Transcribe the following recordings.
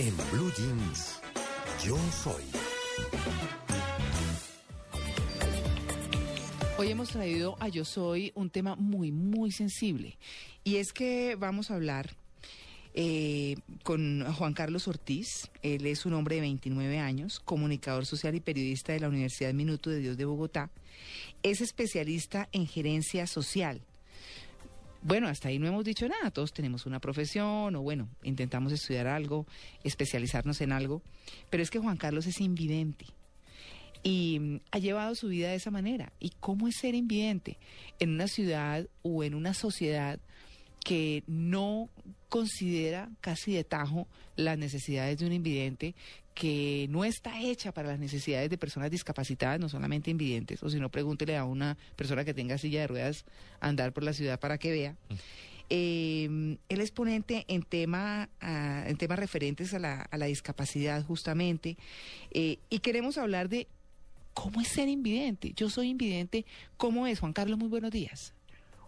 En Blue Jeans, yo soy. Hoy hemos traído a Yo Soy un tema muy, muy sensible. Y es que vamos a hablar eh, con Juan Carlos Ortiz. Él es un hombre de 29 años, comunicador social y periodista de la Universidad Minuto de Dios de Bogotá. Es especialista en gerencia social. Bueno, hasta ahí no hemos dicho nada, todos tenemos una profesión o bueno, intentamos estudiar algo, especializarnos en algo, pero es que Juan Carlos es invidente y mm, ha llevado su vida de esa manera. ¿Y cómo es ser invidente en una ciudad o en una sociedad que no considera casi de tajo las necesidades de un invidente, que no está hecha para las necesidades de personas discapacitadas, no solamente invidentes, o si no, pregúntele a una persona que tenga silla de ruedas andar por la ciudad para que vea. Eh, él es ponente en, tema, ah, en temas referentes a la, a la discapacidad justamente, eh, y queremos hablar de cómo es ser invidente. Yo soy invidente, ¿cómo es? Juan Carlos, muy buenos días.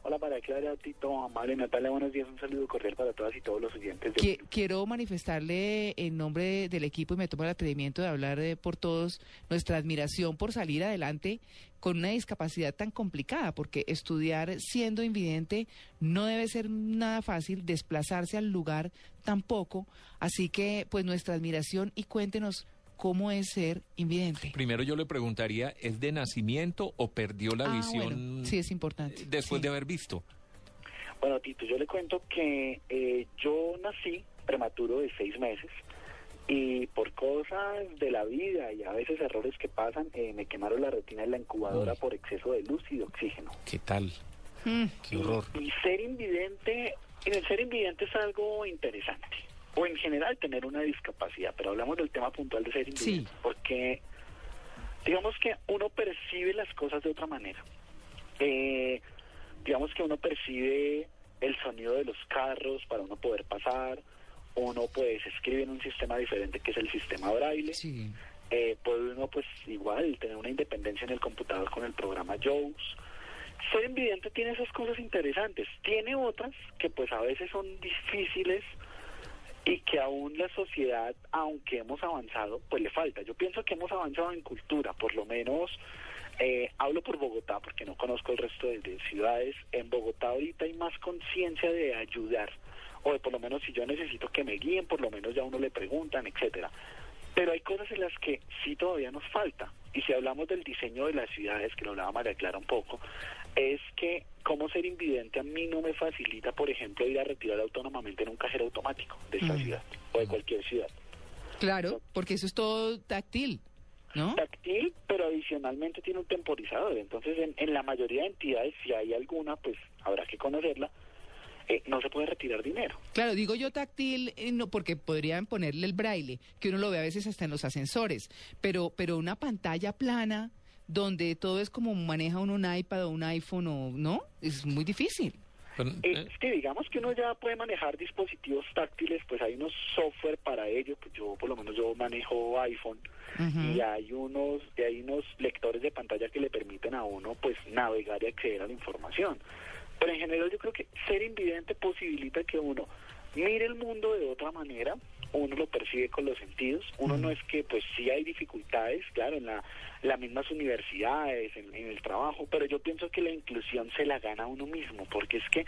Hola María Clara, Tito, Amable, Natalia, buenos días, un saludo cordial para todas y todos los oyentes. De... Qui- Quiero manifestarle en nombre del equipo y me tomo el atrevimiento de hablar eh, por todos nuestra admiración por salir adelante con una discapacidad tan complicada, porque estudiar siendo invidente no debe ser nada fácil, desplazarse al lugar tampoco, así que pues nuestra admiración y cuéntenos cómo es ser invidente. Primero yo le preguntaría, ¿es de nacimiento o perdió la Ah, visión bueno, sí, es importante. después Sí. de haber visto? Bueno, Tito, yo le cuento que eh, yo nací prematuro de seis meses y por cosas de la vida y a veces errores que pasan, eh, me quemaron la retina en la incubadora Uy. por exceso de luz y de oxígeno. ¿Qué tal? Mm, Qué horror. Y, y ser invidente, en el ser invidente es algo interesante. O en general tener una discapacidad, pero hablamos del tema puntual de ser invidente. Sí. Porque digamos que uno percibe las cosas de otra manera. Eh, digamos que uno percibe el sonido de los carros para uno poder pasar. Uno pues escribe en un sistema diferente que es el sistema braille. sí. Eh, puede uno pues igual tener una independencia en el computador con el programa JAWS. Ser invidente tiene esas cosas interesantes. Tiene otras que pues a veces son difíciles y que aún la sociedad, aunque hemos avanzado, pues le falta. Yo pienso que hemos avanzado en cultura, por lo menos eh, hablo por Bogotá porque no conozco el resto de, de ciudades. En Bogotá ahorita hay más conciencia de ayudar o de por lo menos si yo necesito que me guíen, por lo menos ya uno le preguntan, etcétera. Pero hay cosas en las que sí todavía nos falta. Y si hablamos del diseño de las ciudades, que lo hablaba María Clara un poco, es que cómo ser invidente a mí no me facilita, por ejemplo, ir a retirar autónomamente en un cajero automático de esta Mm. ciudad o de cualquier ciudad. Claro, porque eso es todo táctil, ¿no? Táctil, pero adicionalmente tiene un temporizador. Entonces, en, en la mayoría de entidades, si hay alguna, pues habrá que conocerla, eh, no se puede retirar dinero. Claro, digo yo táctil, eh, no, porque podrían ponerle el braille, que uno lo ve a veces hasta en los ascensores, pero, pero una pantalla plana donde todo es como maneja uno un iPad o un iPhone o no, es muy difícil. Pero, Eh, Es que digamos que uno ya puede manejar dispositivos táctiles, pues hay unos software para ello, pues yo por lo menos yo manejo iPhone y hay unos y hay unos lectores de pantalla que le permiten a uno pues navegar y acceder a la información. Pero en general yo creo que ser invidente posibilita que uno mire el mundo de otra manera, uno lo percibe con los sentidos, uno no es que pues sí hay dificultades, claro, en la, las mismas universidades, en, en el trabajo, pero yo pienso que la inclusión se la gana uno mismo, porque es que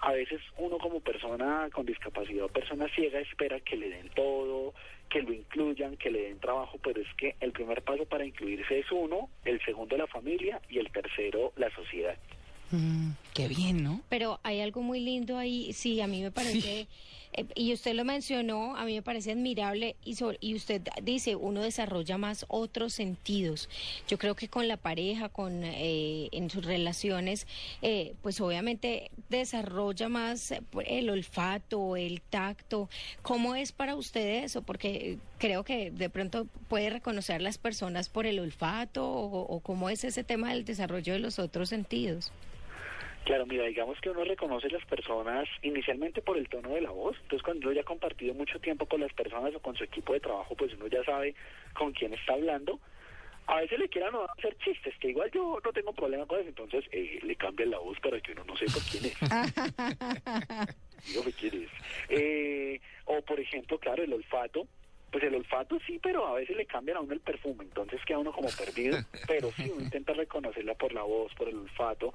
a veces uno como persona con discapacidad o persona ciega espera que le den todo, que lo incluyan, que le den trabajo, pero es que el primer paso para incluirse es uno, el segundo la familia y el tercero la sociedad. Mm, qué bien, ¿no? Pero hay algo muy lindo ahí, sí, a mí me parece, eh, y usted lo mencionó, a mí me parece admirable, y, usted dice, uno desarrolla más otros sentidos. Yo creo que con la pareja, con eh, en sus relaciones, eh, pues obviamente desarrolla más eh, el olfato, el tacto. ¿Cómo es para usted eso? Porque creo que de pronto puede reconocer las personas por el olfato, o, o cómo es ese tema del desarrollo de los otros sentidos. Claro, mira, digamos que uno reconoce las personas inicialmente por el tono de la voz. Entonces, cuando uno ya ha compartido mucho tiempo con las personas o con su equipo de trabajo, pues uno ya sabe con quién está hablando. A veces le quieran hacer chistes, que igual yo no tengo problema con eso, entonces eh, le cambian la voz para que uno no sepa quién es. Dígame quién es. Eh, o, por ejemplo, claro, el olfato. pues el olfato sí, pero a veces le cambian a uno el perfume, entonces queda uno como perdido, pero sí, uno intenta reconocerla por la voz, por el olfato.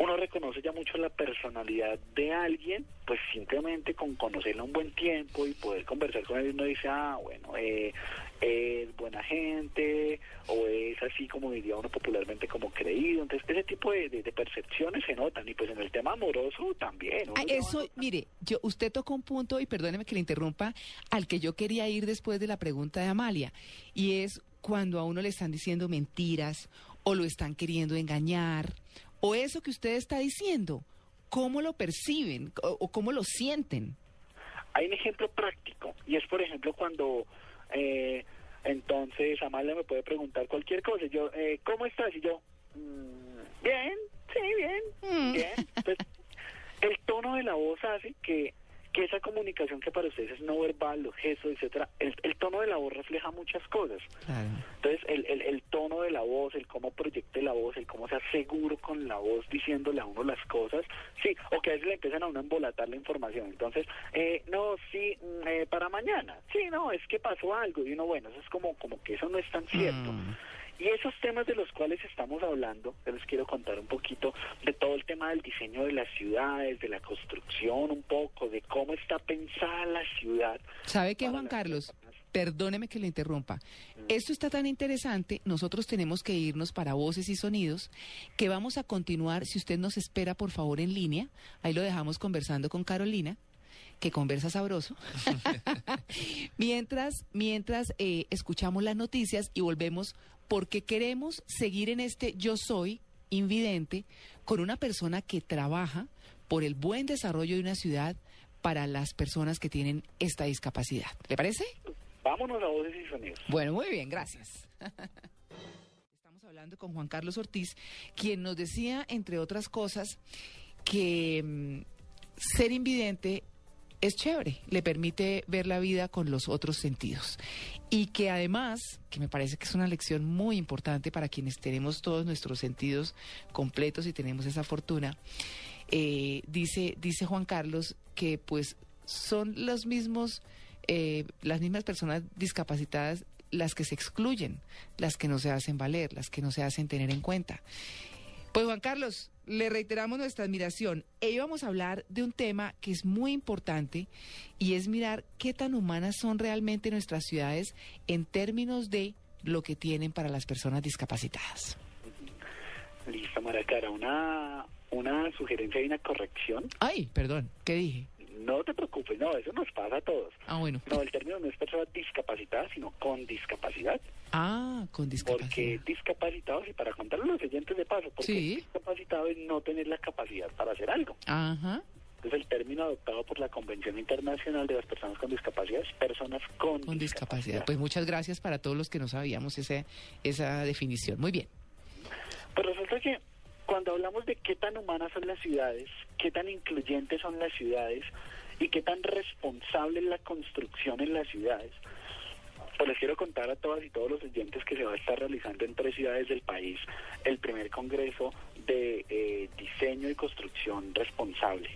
Uno reconoce ya mucho la personalidad de alguien, pues simplemente con conocerla un buen tiempo y poder conversar con él, uno dice, ah, bueno, eh, es buena gente, o es así como diría uno popularmente como creído. Entonces, ese tipo de, de- de percepciones se notan, y pues en el tema amoroso también. Ah, eso, mire, yo, usted tocó un punto, y perdóneme que le interrumpa, al que yo quería ir después de la pregunta de Amalia, y es cuando a uno le están diciendo mentiras, o lo están queriendo engañar, o eso que usted está diciendo, ¿cómo lo perciben o, o cómo lo sienten? Hay un ejemplo práctico y es, por ejemplo, cuando eh, entonces Amalia me puede preguntar cualquier cosa. Yo, eh, ¿cómo estás? Y yo, "Mm, bien, sí, bien, Mm. bien. Entonces, el tono de la voz hace que, que esa comunicación que para ustedes es no verbal, los gestos, etcétera, el, el tono de la voz refleja muchas cosas. Claro. Entonces, el, el, el tono de la voz, el cómo proyecte la sea seguro con la voz diciéndole a uno las cosas, sí, o que a veces le empiezan a uno a embolatar la información. Entonces, eh, no, sí, mm, eh, para mañana, sí, no, es que pasó algo. Y uno, bueno, eso es como, como que eso no es tan cierto. Mm. Y esos temas de los cuales estamos hablando, yo les quiero contar un poquito de todo el tema del diseño de las ciudades, de la construcción un poco, de cómo está pensada la ciudad. ¿Sabe qué, Juan Carlos? Perdóneme que le interrumpa. Esto está tan interesante, nosotros tenemos que irnos para voces y sonidos, que vamos a continuar, si usted nos espera, por favor, en línea, ahí lo dejamos conversando con Carolina, que conversa sabroso, mientras, mientras eh, escuchamos las noticias y volvemos, porque queremos seguir en este yo soy invidente con una persona que trabaja por el buen desarrollo de una ciudad para las personas que tienen esta discapacidad. ¿Le parece? Vámonos a voces y sonidos. Bueno, muy bien, gracias. Estamos hablando con Juan Carlos Ortiz, quien nos decía, entre otras cosas, que mm, ser invidente es chévere, le permite ver la vida con los otros sentidos. Y que además, que me parece que es una lección muy importante para quienes tenemos todos nuestros sentidos completos y tenemos esa fortuna, eh, dice, dice Juan Carlos que pues son los mismos, eh, las mismas personas discapacitadas las que se excluyen, las que no se hacen valer, las que no se hacen tener en cuenta. Pues Juan Carlos, le reiteramos nuestra admiración. Hoy vamos a hablar de un tema que es muy importante y es mirar qué tan humanas son realmente nuestras ciudades en términos de lo que tienen para las personas discapacitadas. Listo, Maracara. Una, una sugerencia y una corrección. Ay, perdón, ¿qué dije? No te preocupes, no, eso nos pasa a todos. Ah, bueno. No, el término no es persona discapacitada, sino con discapacidad. Ah, con discapacidad. Porque discapacitados, y para contarle a los oyentes de paso, porque Sí. discapacitado es no tener la capacidad para hacer algo. Ajá. Entonces, el término adoptado por la Convención Internacional de las Personas con Discapacidad es personas con, Con discapacidad. Pues muchas gracias para todos los que no sabíamos ese, esa definición. Muy bien. Pues resulta que cuando hablamos de qué tan humanas son las ciudades, qué tan incluyentes son las ciudades y qué tan responsable es la construcción en las ciudades, pues les quiero contar a todas y todos los oyentes que se va a estar realizando en tres ciudades del país el primer congreso de eh, diseño y construcción responsable.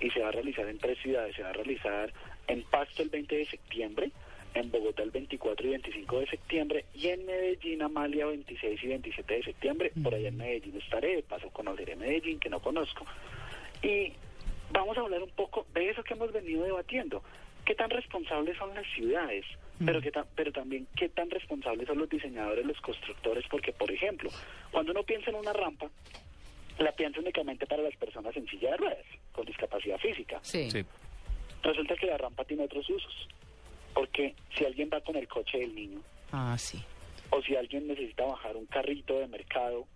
Y se va a realizar en tres ciudades. Se va a realizar en Pasto el 20 de septiembre, en Bogotá el 24 y 25 de septiembre y en Medellín, Amalia, 26 y 27 de septiembre. Por allá en Medellín estaré, de paso conoceré Medellín, que no conozco. Y vamos a hablar un poco de eso que hemos venido debatiendo. ¿Qué tan responsables son las ciudades? Pero, qué tan- pero también qué tan responsables son los diseñadores, los constructores, porque, por ejemplo, cuando uno piensa en una rampa, la piensa únicamente para las personas en silla de ruedas, con discapacidad física. Sí. Sí. Resulta que la rampa tiene otros usos, porque si alguien va con el coche del niño, Ah, sí. o si alguien necesita bajar un carrito de mercado,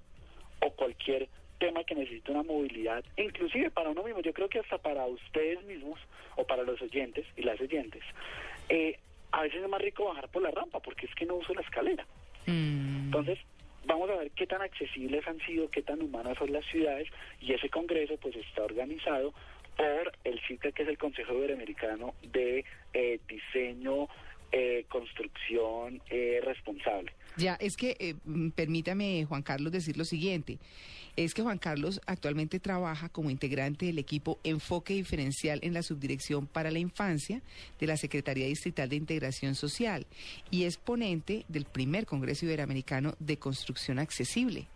o cualquier tema que necesite una movilidad, inclusive para uno mismo, yo creo que hasta para ustedes mismos, o para los oyentes y las oyentes, eh, a veces es más rico bajar por la rampa, porque es que no uso la escalera. Mm, Entonces, vamos a ver qué tan accesibles han sido, qué tan humanas son las ciudades y ese congreso pues está organizado por el CICA, que es el Consejo Iberoamericano de eh, Diseño, eh, Construcción eh, Responsable. Ya, es que eh, mm, permítame, Juan Carlos, decir lo siguiente. es que Juan Carlos actualmente trabaja como integrante del equipo Enfoque Diferencial en la Subdirección para la Infancia de la Secretaría Distrital de Integración Social y es ponente del primer Congreso Iberoamericano de Construcción Accesible.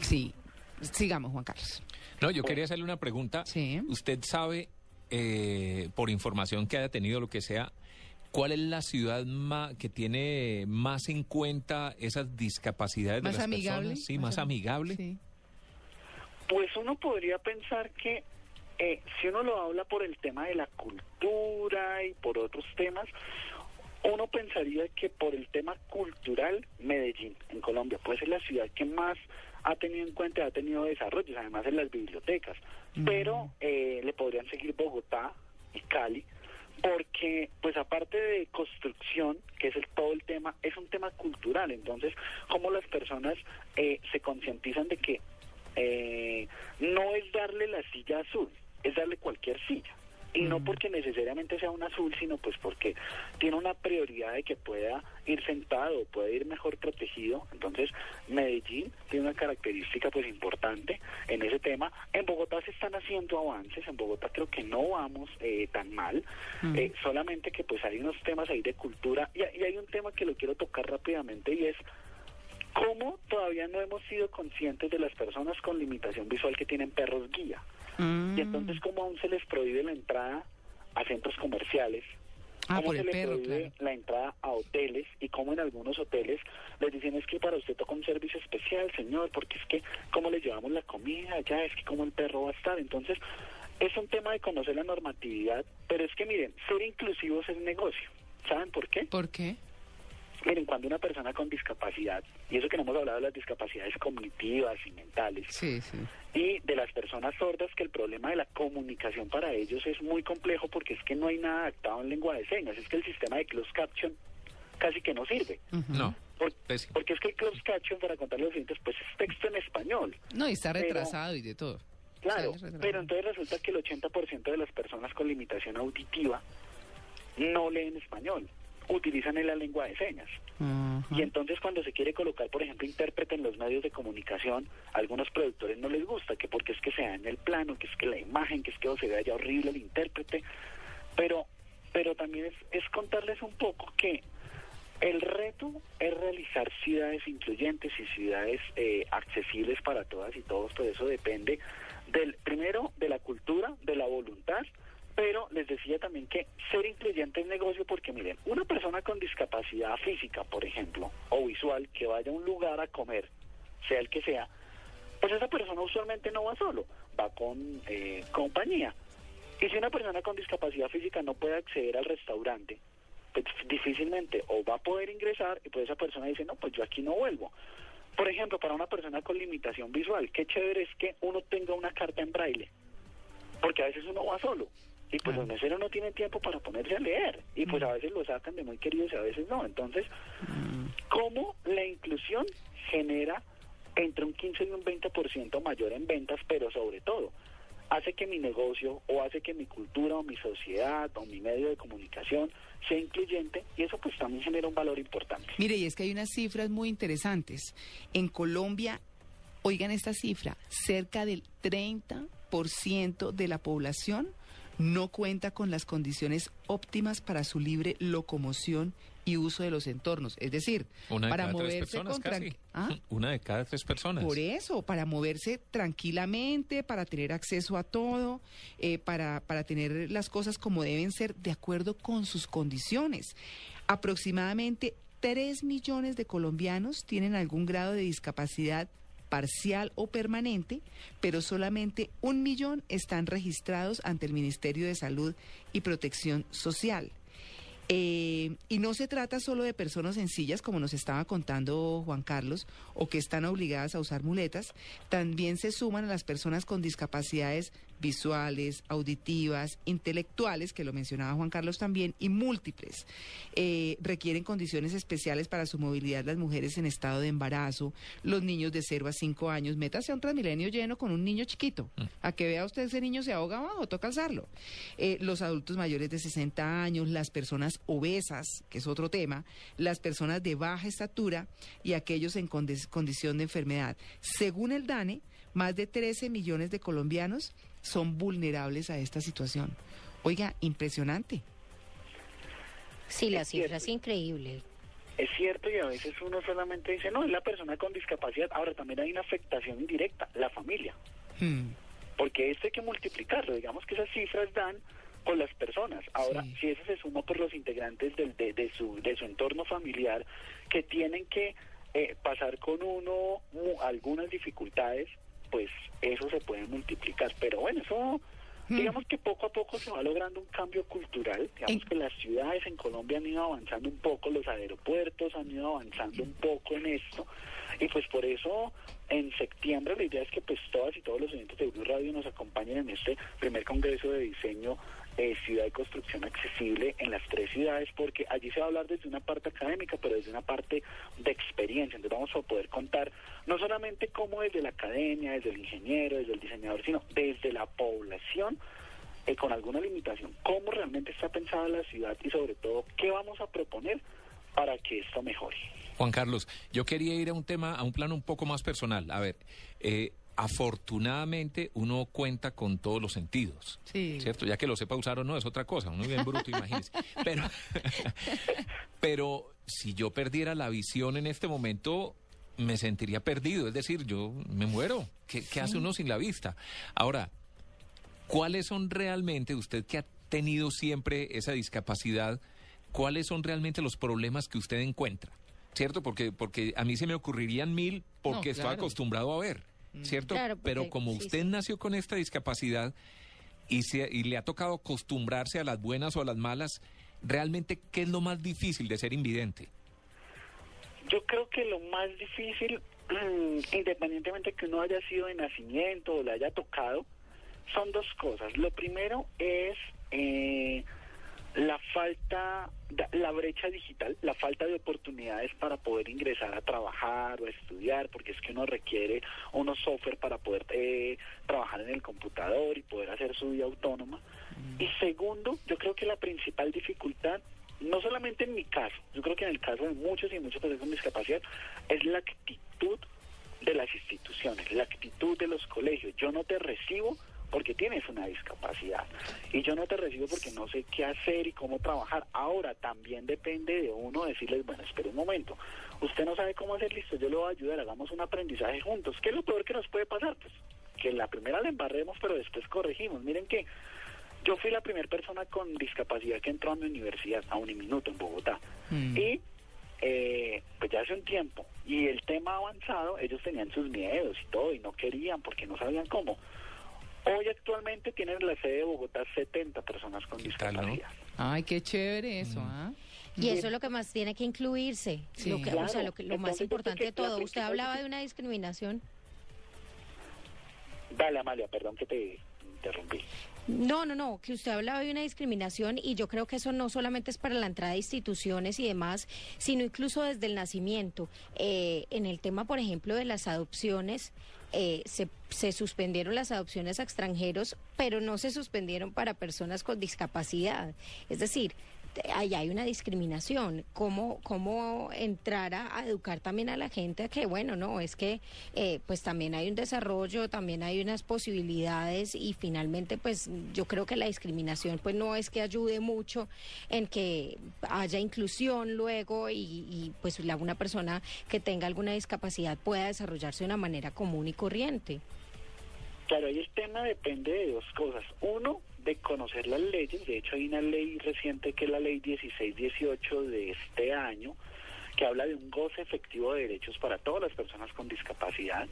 Sí, sigamos, Juan Carlos. No, yo quería hacerle una pregunta. Sí. ¿Usted sabe, eh, por información que haya tenido, lo que sea, cuál es la ciudad ma- que tiene más en cuenta esas discapacidades ¿Más de las amigable? personas? Sí, más, amigable. Sí. Pues uno podría pensar que eh, si uno lo habla por el tema de la cultura y por otros temas, uno pensaría que por el tema cultural, Medellín, en Colombia, puede ser la ciudad que más ha tenido en cuenta, ha tenido desarrollos, además en las bibliotecas. Pero eh, le podrían seguir Bogotá y Cali, porque pues aparte de construcción, que es el, todo el tema, es un tema cultural. Entonces, cómo las personas eh, se concientizan de que eh, no es darle la silla azul, es darle cualquier silla. Y no porque necesariamente sea un azul, sino pues porque tiene una prioridad de que pueda ir sentado, puede ir mejor protegido. Entonces, Medellín tiene una característica pues importante en ese tema. En Bogotá se están haciendo avances, en Bogotá creo que no vamos eh, tan mal, eh, solamente que pues hay unos temas ahí de cultura y, y hay un tema que lo quiero tocar rápidamente y es cómo todavía no hemos sido conscientes de las personas con limitación visual que tienen perros guía. Mm. Y entonces cómo aún se les prohíbe la entrada a centros comerciales, Ah, cómo por se les perro, prohíbe claro. la entrada a hoteles y cómo en algunos hoteles les dicen es que para usted toca un servicio especial, señor, porque es que cómo le llevamos la comida allá, es que cómo el perro va a estar. Entonces, es un tema de conocer la normatividad, pero es que miren, ser inclusivos es negocio. ¿Saben por qué? ¿Por qué? Miren, cuando una persona con discapacidad, y eso que no hemos hablado de las discapacidades cognitivas y mentales, Sí, sí. y de las personas sordas, que el problema de la comunicación para ellos es muy complejo porque es que no hay nada adaptado en lengua de señas, es que el sistema de closed caption casi que no sirve. No, Por- porque es que el closed caption, para contar los siguientes, pues es texto en español. No, y está Pero- retrasado y de todo. Claro, pero entonces resulta que el 80% de las personas con limitación auditiva no leen español, utilizan en la lengua de señas. Y entonces cuando se quiere colocar, por ejemplo, intérprete en los medios de comunicación, a algunos productores no les gusta, que porque es que sea en el plano, que es que la imagen, que es que o se vea ya horrible el intérprete, pero, pero también es, es contarles un poco que el reto es realizar ciudades incluyentes y ciudades eh, accesibles para todas y todos, pero eso depende del primero de la cultura, de la voluntad, pero les decía también que ser incluyente es negocio porque miren, una persona con discapacidad física, por ejemplo, o visual, que vaya a un lugar a comer, sea el que sea, pues esa persona usualmente no va solo, va con eh, compañía. Y si una persona con discapacidad física no puede acceder al restaurante, pues difícilmente o va a poder ingresar y pues esa persona dice, no, pues yo aquí no vuelvo. Por ejemplo, para una persona con limitación visual, qué chévere es que uno tenga una carta en braille, porque a veces uno va solo y pues los meseros no tienen tiempo para ponerse a leer y pues a veces lo sacan de muy queridos y a veces no. Entonces, ¿cómo la inclusión genera entre un 15 y un 20% mayor en ventas, pero sobre todo hace que mi negocio o hace que mi cultura o mi sociedad o mi medio de comunicación sea incluyente y eso pues también genera un valor importante. Mire, y es que hay unas cifras muy interesantes. En Colombia, oigan esta cifra, cerca del 30% de la población no cuenta con las condiciones óptimas para su libre locomoción y uso de los entornos. Es decir, Una de para cada tres moverse personas con casi. tranqui- ¿Ah? Una de cada tres personas. Por eso, para moverse tranquilamente, para tener acceso a todo, eh, para, para tener las cosas como deben ser de acuerdo con sus condiciones. Aproximadamente 3 millones de colombianos tienen algún grado de discapacidad parcial o permanente, pero solamente un millón están registrados ante el Ministerio de Salud y Protección Social. Eh, y no se trata solo de personas sencillas, como nos estaba contando Juan Carlos, o que están obligadas a usar muletas, también se suman a las personas con discapacidades visuales, auditivas, intelectuales, que lo mencionaba Juan Carlos también, y múltiples. Eh, requieren condiciones especiales para su movilidad las mujeres en estado de embarazo, los niños de 0 a 5 años. Métase a un transmilenio lleno con un niño chiquito. Mm. A que vea usted ese niño se ahoga abajo, toca alzarlo. Eh, los adultos mayores de 60 años, las personas obesas, que es otro tema, las personas de baja estatura y aquellos en condición de enfermedad. Según el DANE, más de 13 millones de colombianos son vulnerables a esta situación. Oiga, impresionante. Sí, la Es cifra es cierto. increíble. Es cierto y a veces uno solamente dice, no, es la persona con discapacidad. Ahora también hay una afectación indirecta, la familia. Hmm. Porque esto hay que multiplicarlo. Digamos que esas cifras dan con las personas. Ahora, Sí. si eso se suma por los integrantes del, de, de su, de su entorno familiar que tienen que eh, pasar con uno mu- algunas dificultades, pues eso se puede multiplicar. Pero bueno, eso... Hmm. Digamos que poco a poco se va logrando un cambio cultural. Digamos En- que las ciudades en Colombia han ido avanzando un poco, los aeropuertos han ido avanzando un poco en esto. Y pues por eso en septiembre la idea es que pues todas y todos los oyentes de Blue Radio nos acompañen en este primer congreso de diseño eh, ciudad y construcción accesible en las tres ciudades porque allí se va a hablar desde una parte académica pero desde una parte de experiencia entonces vamos a poder contar no solamente cómo desde la academia desde el ingeniero desde el diseñador sino desde la población eh, con alguna limitación cómo realmente está pensada la ciudad y sobre todo qué vamos a proponer para que esto mejore Juan Carlos, yo quería ir a un tema, a un plano un poco más personal. A ver, eh, afortunadamente uno cuenta con todos los sentidos. Sí. ¿Cierto? Ya que lo sepa usar o no es otra cosa, uno es bien bruto, imagínese. Pero, pero si yo perdiera la visión en este momento, me sentiría perdido. Es decir, yo me muero. ¿Qué, qué hace uno sin la vista? Ahora, ¿cuáles son realmente, usted que ha tenido siempre esa discapacidad, cuáles son realmente los problemas que usted encuentra? ¿Cierto? Porque, porque a mí se me ocurrirían mil porque No, estoy acostumbrado a ver, ¿cierto? Claro, porque- Pero como usted sí. nació con esta discapacidad y, se, y le ha tocado acostumbrarse a las buenas o a las malas, realmente, ¿qué es lo más difícil de ser invidente? Yo creo que lo más difícil, mm, independientemente que uno haya sido de nacimiento o le haya tocado, son dos cosas. Lo primero es eh, la falta, la brecha digital, la falta de oportunidades para poder ingresar a trabajar o a estudiar, porque es que uno requiere unos software para poder eh, trabajar en el computador y poder hacer su vida autónoma. Y segundo, yo creo que la principal dificultad, no solamente en mi caso, yo creo que en el caso de muchos y muchas personas con discapacidad, es la actitud de las instituciones, la actitud de los colegios. Yo no te recibo porque tienes una discapacidad y yo no te recibo porque no sé qué hacer y cómo trabajar. Ahora también depende de uno decirles, bueno, espera un momento, usted no sabe cómo hacer, listo, yo le voy a ayudar, hagamos un aprendizaje juntos. ¿Qué es lo peor que nos puede pasar? Pues que la primera la embarremos, pero después corregimos. Miren que yo fui la primera persona con discapacidad que entró a mi universidad, a Uniminuto, en Bogotá. Mm. Y eh, pues ya hace un tiempo, y el tema avanzado, ellos tenían sus miedos y todo, y no querían porque no sabían cómo. Hoy actualmente tienen en la sede de Bogotá 70 personas con ¿Qué tal, no? discapacidad. Ay, qué chévere eso, ¿ah? Y eso es lo que más tiene que incluirse. Sí. Lo, que, o sea, lo, que, lo más importante de todo. Usted hablaba de una discriminación. Dale, Amalia, perdón que te interrumpí. No, no, no, que usted hablaba de una discriminación y yo creo que eso no solamente es para la entrada de instituciones y demás, sino incluso desde el nacimiento. Eh, en el tema, por ejemplo, de las adopciones, eh, se, se suspendieron las adopciones a extranjeros, pero no se suspendieron para personas con discapacidad. Es decir, ahí hay una discriminación. ¿Cómo, cómo entrar a, educar también a la gente a que, bueno, no, es que eh, pues también hay un desarrollo, también hay unas posibilidades y finalmente pues yo creo que la discriminación pues no es que ayude mucho en que haya inclusión luego y, y, pues la, una persona que tenga alguna discapacidad pueda desarrollarse de una manera común y corriente. Claro, ahí el tema depende de dos cosas. Uno, de conocer las leyes. De hecho, hay una ley reciente que es la ley 1618 de este año, que habla de un goce efectivo de derechos para todas las personas con discapacidad.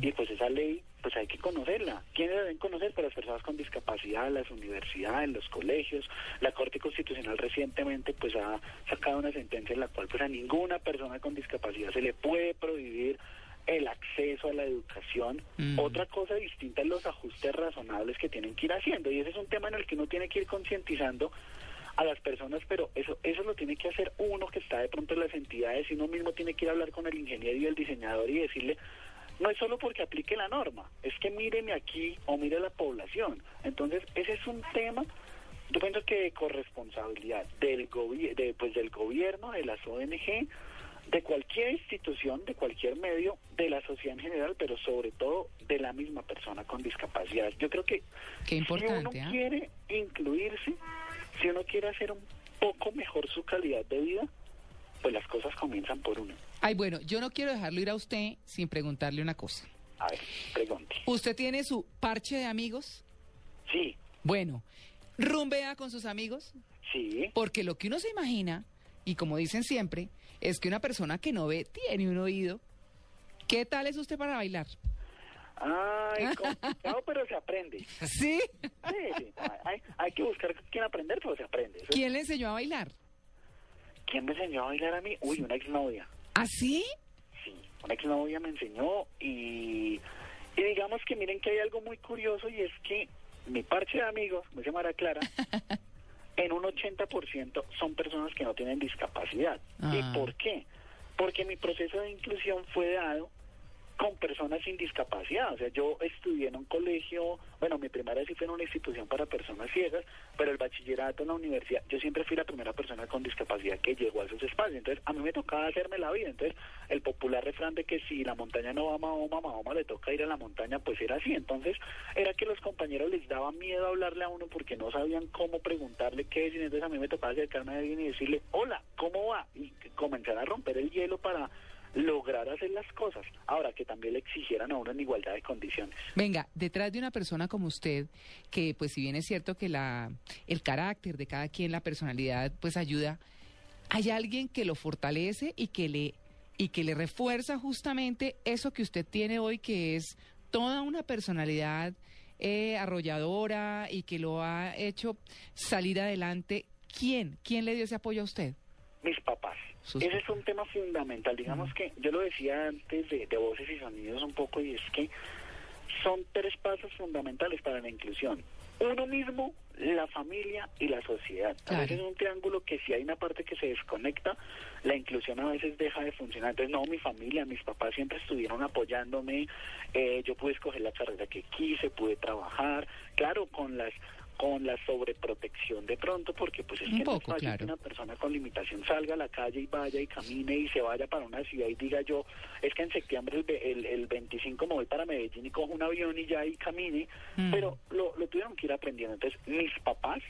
Y pues esa ley, pues hay que conocerla. ¿Quiénes deben conocer? Pues las personas con discapacidad, las universidades, los colegios. La Corte Constitucional recientemente pues ha sacado una sentencia en la cual pues a ninguna persona con discapacidad se le puede prohibir el acceso a la educación. Mm. Otra cosa distinta es los ajustes razonables que tienen que ir haciendo. Y ese es un tema en el que uno tiene que ir concientizando a las personas, pero eso eso lo tiene que hacer uno que está de pronto en las entidades y uno mismo tiene que ir a hablar con el ingeniero y el diseñador y decirle, no es solo porque aplique la norma, es que míreme aquí o mire la población. Entonces, ese es un tema, yo pienso que de corresponsabilidad del, gobi- de, pues, del gobierno, de las ONG, de cualquier institución, de cualquier medio, de la sociedad en general, pero sobre todo de la misma persona con discapacidad. Yo creo que Qué importante, si uno ¿ah? quiere incluirse, si uno quiere hacer un poco mejor su calidad de vida, pues las cosas comienzan por uno. Ay, bueno, yo no quiero dejarlo ir a usted sin preguntarle una cosa. A ver, pregunte. ¿Usted tiene su parche de amigos? Sí, Bueno, ¿rumbea con sus amigos? sí. Porque lo que uno se imagina, y como dicen siempre, es que una persona que no ve tiene un oído. ¿Qué tal es usted para bailar? Ay, complicado, pero se aprende. ¿Sí? Sí, sí. Hay, hay que buscar quién aprender, pero se aprende. Eso- ¿Quién le enseñó a bailar? ¿Quién me enseñó a bailar a mí? Uy, una exnovia. ¿Así? Sí, una exnovia me enseñó y, y digamos que miren que hay algo muy curioso y es que mi parche de amigos, dice Mara Clara, en un 80% son personas que no tienen discapacidad. Ah. ¿Y por qué? Porque mi proceso de inclusión fue dado con personas sin discapacidad. O sea, yo estudié en un colegio, bueno, mi primaria sí fue en una institución para personas ciegas, pero el bachillerato en la universidad, yo siempre fui la primera persona con discapacidad que llegó a esos espacios. Entonces, a mí me tocaba hacerme la vida. Entonces, el popular refrán de que si la montaña no va a Mahoma, Mahoma le toca ir a la montaña, pues era así. Entonces, era que los compañeros les daba miedo hablarle a uno porque no sabían cómo preguntarle qué es. Y entonces, a mí me tocaba acercarme a alguien y decirle, hola, ¿cómo va? Y comenzar a romper el hielo para lograr hacer las cosas. Ahora, que también le exigieran a uno en igualdad de condiciones. Venga, detrás de una persona como usted, que pues si bien es cierto que la, el carácter de cada quien, la personalidad, pues ayuda, hay alguien que lo fortalece y que le, y que le refuerza justamente eso que usted tiene hoy, que es toda una personalidad eh, arrolladora y que lo ha hecho salir adelante. ¿Quién? ¿Quién le dio ese apoyo a usted? mis papás. Sus Ese es un tema fundamental. Digamos que yo lo decía antes de, de voces y sonidos un poco y es que son tres pasos fundamentales para la inclusión. Uno mismo, la familia y la sociedad. A veces es un triángulo que si hay una parte que se desconecta, la inclusión a veces deja de funcionar. Entonces, no, mi familia, mis papás siempre estuvieron apoyándome. eh, yo pude escoger la carrera que quise, pude trabajar. Claro, con las con la sobreprotección de pronto, porque pues es Un que no es fácil claro. que una persona con limitación salga a la calle y vaya y camine y se vaya para una ciudad y diga yo, es que en septiembre el, el, el 25 me voy para Medellín y cojo un avión y ya y camine, Mm. pero lo, lo tuvieron que ir aprendiendo. Entonces, mis papás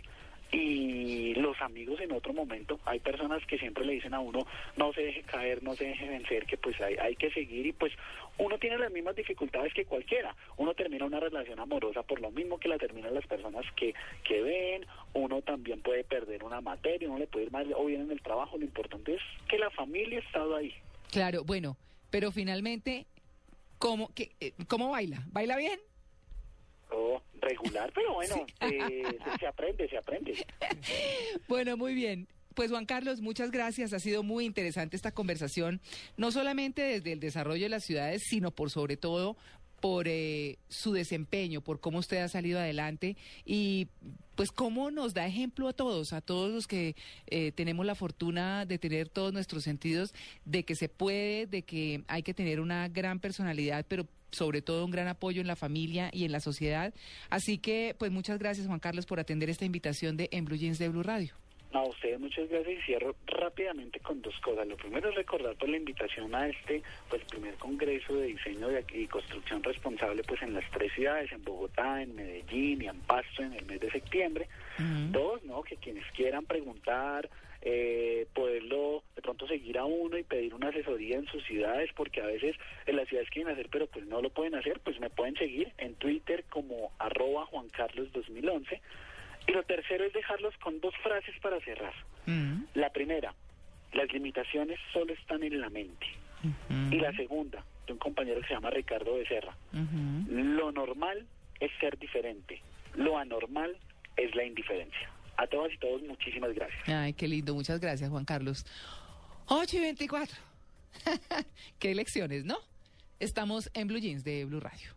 y los amigos en otro momento, hay personas que siempre le dicen a uno, no se deje caer, no se deje vencer, que pues hay, hay que seguir y pues uno tiene las mismas dificultades que cualquiera. Uno termina una relación amorosa por lo mismo que la terminan las personas que, que ven, uno también puede perder una materia, uno le puede ir mal o bien en el trabajo, lo importante es que la familia ha estado ahí. Claro, bueno, pero finalmente, ¿cómo, que, eh, ¿cómo baila? ¿Baila bien? Regular, pero bueno, eh, se, se aprende, se aprende. Bueno, muy bien. Pues Juan Carlos, muchas gracias. Ha sido muy interesante esta conversación, no solamente desde el desarrollo de las ciudades, sino por sobre todo por eh, su desempeño, por cómo usted ha salido adelante y pues cómo nos da ejemplo a todos, a todos los que eh, tenemos la fortuna de tener todos nuestros sentidos, de que se puede, de que hay que tener una gran personalidad, pero sobre todo un gran apoyo en la familia y en la sociedad. Así que, pues muchas gracias Juan Carlos por atender esta invitación de En Blue Jeans de Blue Radio. No, a ustedes muchas gracias y cierro rápidamente con dos cosas. Lo primero es recordar por la invitación a este, pues primer congreso de diseño de- y construcción responsable, pues en las tres ciudades, en Bogotá, en Medellín y en Pasto en el mes de septiembre. Ujú. Dos, ¿no? Que quienes quieran preguntar, eh, poderlo de pronto seguir a uno y pedir una asesoría en sus ciudades, porque a veces en las ciudades quieren hacer, pero pues no lo pueden hacer, pues me pueden seguir en Twitter como arroba Juan Carlos 2011. Y lo tercero es dejarlos con dos frases para cerrar. Ujú. La primera, las limitaciones solo están en la mente. Y la segunda, de un compañero que se llama Ricardo Becerra, Ujú. lo normal es ser diferente, lo anormal es la indiferencia. A todas y todos, muchísimas gracias. Ay, qué lindo. Muchas gracias, Juan Carlos. 8 y 24. qué lecciones, ¿no? Estamos en Blue Jeans de Blue Radio.